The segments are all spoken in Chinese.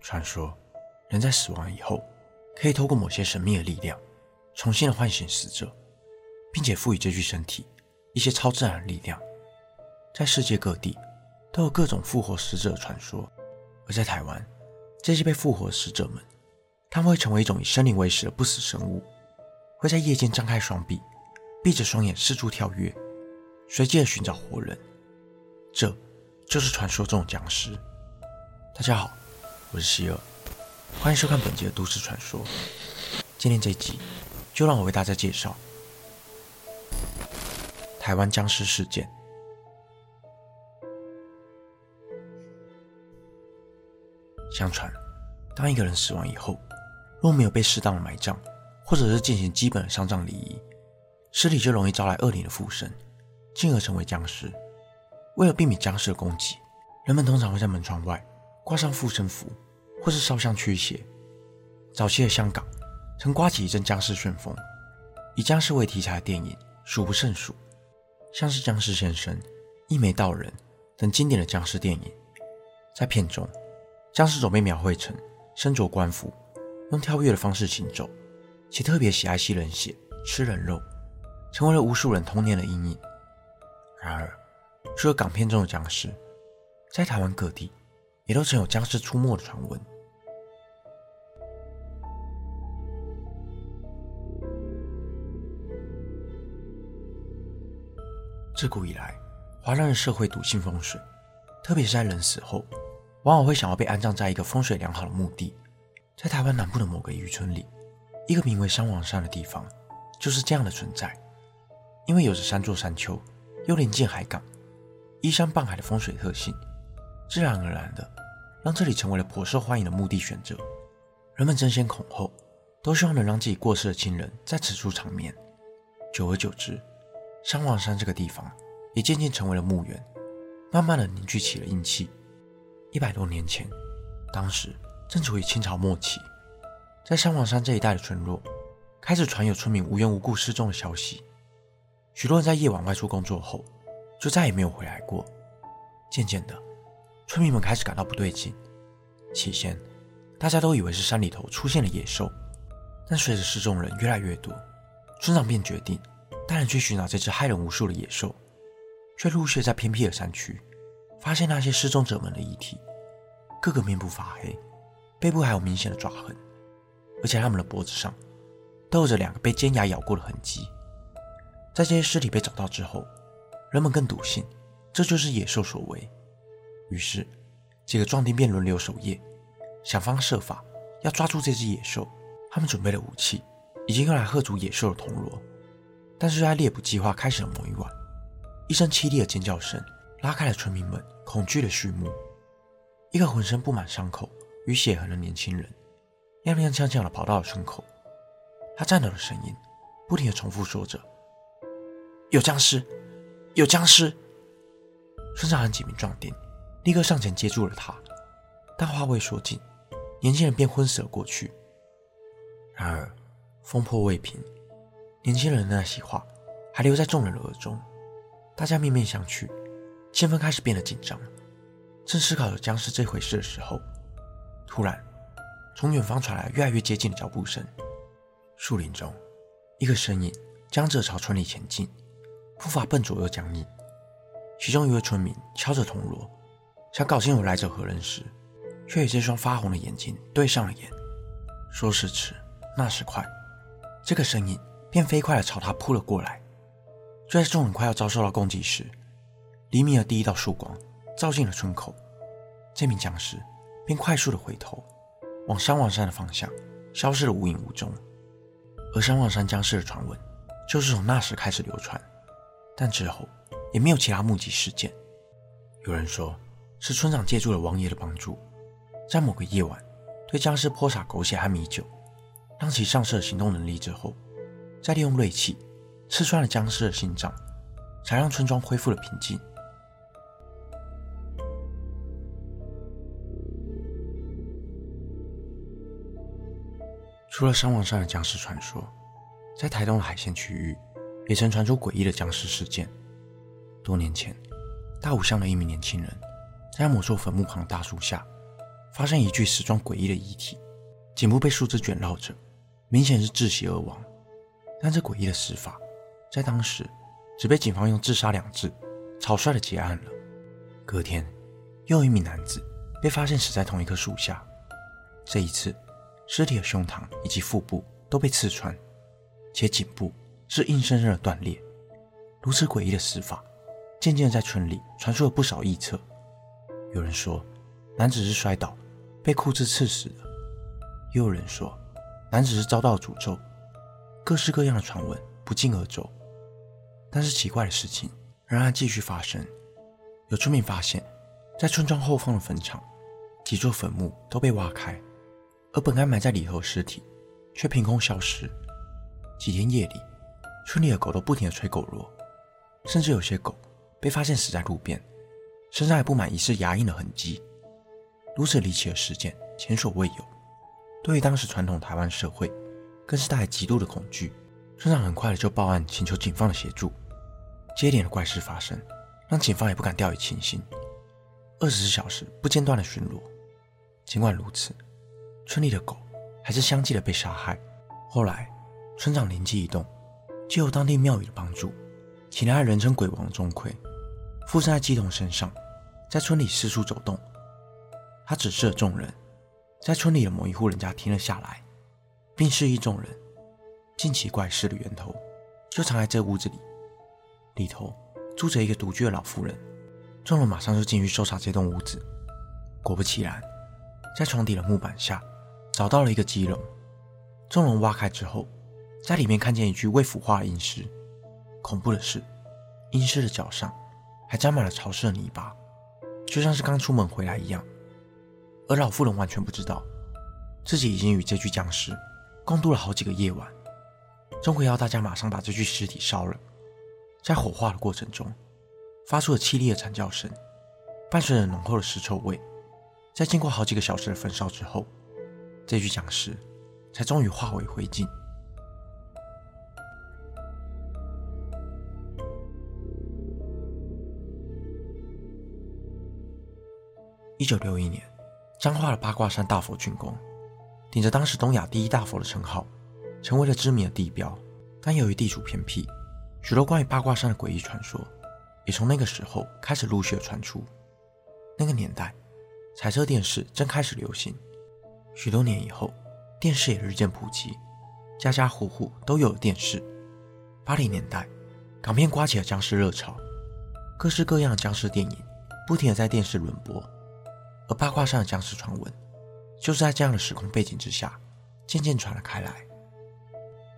传说人在死亡以后，可以透过某些神秘的力量，重新的唤醒死者，并且赋予这具身体一些超自然的力量。在世界各地都有各种复活死者的传说，而在台湾，这些被复活的死者们，他们会成为一种以生灵为食的不死生物，会在夜间张开双臂，闭着双眼四处跳跃，随机的寻找活人。这就是传说中的僵尸。大家好，我是希尔，欢迎收看本集的都市传说。今天这一集就让我为大家介绍台湾僵尸事件。相传，当一个人死亡以后，若没有被适当的埋葬，或者是进行基本的丧葬礼仪，尸体就容易招来恶灵的附身，进而成为僵尸。为了避免僵尸的攻击，人们通常会在门窗外挂上护身符，或是烧香驱邪。早期的香港曾刮起一阵僵尸旋风，以僵尸为题材的电影数不胜数，像是《僵尸先生》《一眉道人》等经典的僵尸电影。在片中，僵尸总被描绘成身着官服，用跳跃的方式行走，且特别喜爱吸人血、吃人肉，成为了无数人童年的阴影。然而，除了港片中的僵尸，在台湾各地也都曾有僵尸出没的传闻。自古以来，华人社会笃信风水，特别是在人死后，往往会想要被安葬在一个风水良好的墓地。在台湾南部的某个渔村里，一个名为山王山的地方，就是这样的存在。因为有着三座山丘，又临近海港。依山傍海的风水特性，自然而然的让这里成为了颇受欢迎的墓地选择。人们争先恐后，都希望能让自己过世的亲人在此处长眠。久而久之，山王山这个地方也渐渐成为了墓园，慢慢的凝聚起了阴气。一百多年前，当时正处于清朝末期，在山王山这一带的村落，开始传有村民无缘无故失踪的消息。许多人在夜晚外出工作后，就再也没有回来过。渐渐的，村民们开始感到不对劲。起先，大家都以为是山里头出现了野兽，但随着失踪人越来越多，村长便决定带人去寻找这只害人无数的野兽。却陆续在偏僻的山区，发现那些失踪者们的遗体，个个面部发黑，背部还有明显的爪痕，而且他们的脖子上都有着两个被尖牙咬过的痕迹。在这些尸体被找到之后，人们更笃信，这就是野兽所为。于是，几个壮丁便轮流守夜，想方设法要抓住这只野兽。他们准备了武器，已经用来吓阻野兽的铜锣。但是在猎捕计划开始的某一晚，一声凄厉的尖叫声拉开了村民们恐惧的序幕。一个浑身布满伤口与血痕的年轻人，踉踉跄跄地跑到了村口。他颤抖的声音不停地重复说着：“有僵尸！”有僵尸！村长和几名壮丁立刻上前接住了他，但话未说尽，年轻人便昏死了过去。然而，风波未平，年轻人的那些话还留在众人的耳中。大家面面相觑，气氛开始变得紧张。正思考着僵尸这回事的时候，突然，从远方传来越来越接近的脚步声。树林中，一个身影僵着朝村里前进。步伐笨拙又僵硬，其中一位村民敲着铜锣，想搞清楚来者何人时，却与这双发红的眼睛对上了眼。说时迟，那时快，这个身影便飞快地朝他扑了过来。就在众人快要遭受到攻击时，黎明的第一道曙光照进了村口，这名僵尸便快速地回头，往山王山的方向消失得无影无踪。而山王山僵尸的传闻，就是从那时开始流传。但之后也没有其他目击事件。有人说是村长借助了王爷的帮助，在某个夜晚对僵尸泼洒狗血和米酒，让其丧失了行动能力之后，再利用锐器刺穿了僵尸的心脏，才让村庄恢复了平静。除了山王山的僵尸传说，在台东的海线区域。也曾传出诡异的僵尸事件。多年前，大武乡的一名年轻人，在某座坟墓旁的大树下，发现一具死状诡异的遗体，颈部被树枝卷绕着，明显是窒息而亡。但这诡异的死法，在当时只被警方用自杀两字草率的结案了。隔天，又有一名男子被发现死在同一棵树下，这一次，尸体的胸膛以及腹部都被刺穿，且颈部是硬生生的断裂。如此诡异的死法，渐渐在村里传出了不少臆测。有人说，男子是摔倒被裤子刺死的；又有人说，男子是遭到诅咒。各式各样的传闻不胫而走。但是奇怪的事情仍然继续发生。有村民发现，在村庄后方的坟场，几座坟墓都被挖开。而本该埋在里头的尸体，却凭空消失。几天夜里，村里的狗都不停地吹狗螺，甚至有些狗被发现死在路边，身上还布满疑似牙印的痕迹。如此离奇的事件前所未有，对于当时传统台湾社会，更是带来极度的恐惧。村长很快的就报案，请求警方的协助。接连的怪事发生，让警方也不敢掉以轻心，二十四小时不间断的巡逻。尽管如此，村里的狗还是相继的被杀害。后来，村长灵机一动，借由当地庙宇的帮助，请来了人称鬼王的钟馗附身在鸡童身上，在村里四处走动。他指示了众人，在村里的某一户人家停了下来，并示意众人，近期怪事的源头就藏在这屋子里，里头住着一个独居的老妇人。众人马上就进去搜查这栋屋子，果不其然，在床底的木板下。找到了一个鸡笼，众人挖开之后，在里面看见一具未腐化的阴尸。恐怖的是，阴尸的脚上还沾满了潮湿的泥巴，就像是刚出门回来一样。而老妇人完全不知道，自己已经与这具僵尸共度了好几个夜晚。钟馗要大家马上把这具尸体烧了，在火化的过程中，发出了凄厉的惨叫声，伴随着浓厚的尸臭味。在经过好几个小时的焚烧之后，这具僵尸才终于化为灰烬。一九六一年，彰化的八卦山大佛竣工，顶着当时东亚第一大佛的称号，成为了知名的地标。但由于地处偏僻，许多关于八卦山的诡异传说，也从那个时候开始陆续的传出。那个年代，彩色电视正开始流行。许多年以后，电视也日渐普及，家家户户都有了电视。八零年代，港片刮起了僵尸热潮，各式各样的僵尸电影不停的在电视轮播。而八卦山的僵尸传闻，就是在这样的时空背景之下，渐渐传了开来。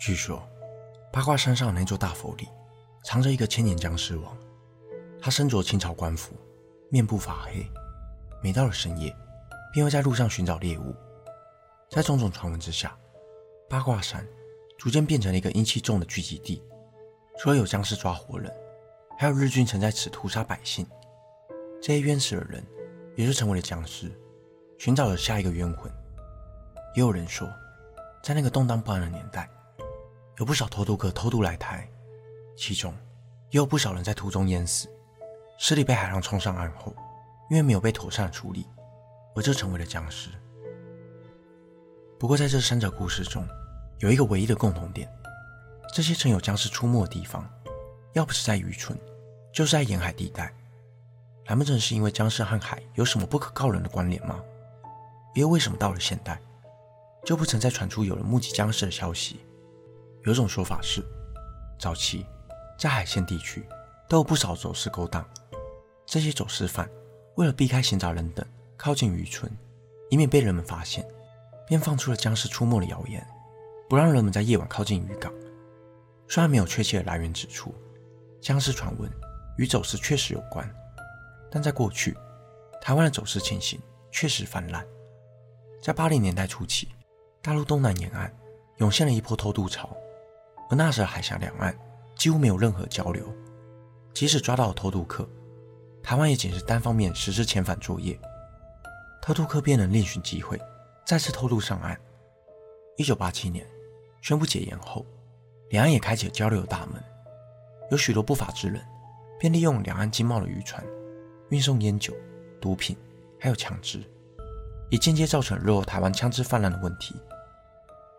据说，八卦山上的那座大佛里，藏着一个千年僵尸王，他身着清朝官服，面部发黑，每到了深夜，便会在路上寻找猎物。在种种传闻之下，八卦山逐渐变成了一个阴气重的聚集地。除了有僵尸抓活人，还有日军曾在此屠杀百姓。这些冤死的人，也就成为了僵尸，寻找着下一个冤魂。也有人说，在那个动荡不安的年代，有不少偷渡客偷渡来台，其中也有不少人在途中淹死，尸体被海浪冲上岸后，因为没有被妥善处理，而就成为了僵尸。不过，在这三者故事中，有一个唯一的共同点：这些曾有僵尸出没的地方，要不是在渔村，就是在沿海地带。难不成是因为僵尸和海有什么不可告人的关联吗？又为什么到了现代，就不曾再传出有人目击僵尸的消息？有种说法是，早期在海线地区都有不少走私勾当，这些走私犯为了避开闲杂人等，靠近渔村，以免被人们发现。便放出了僵尸出没的谣言，不让人们在夜晚靠近渔港。虽然没有确切的来源指出僵尸传闻与走私确实有关，但在过去，台湾的走私情形确实泛滥。在八零年代初期，大陆东南沿岸涌现了一波偷渡潮，而那时的海峡两岸几乎没有任何交流。即使抓到了偷渡客，台湾也仅是单方面实施遣返作业，偷渡客便能另寻机会。再次偷渡上岸。一九八七年宣布解严后，两岸也开启了交流的大门。有许多不法之人便利用两岸经贸的渔船，运送烟酒、毒品，还有枪支。也间接造成日后台湾枪支泛滥的问题。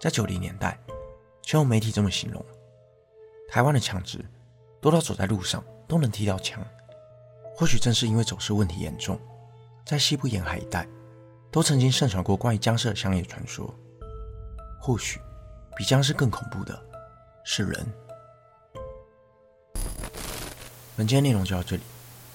在九零年代，曾有媒体这么形容：台湾的枪支多到走在路上都能踢到枪。或许正是因为走私问题严重，在西部沿海一带都曾经盛传过关于僵尸的乡野传说。或许比僵尸更恐怖的是人。本期的内容就到这里。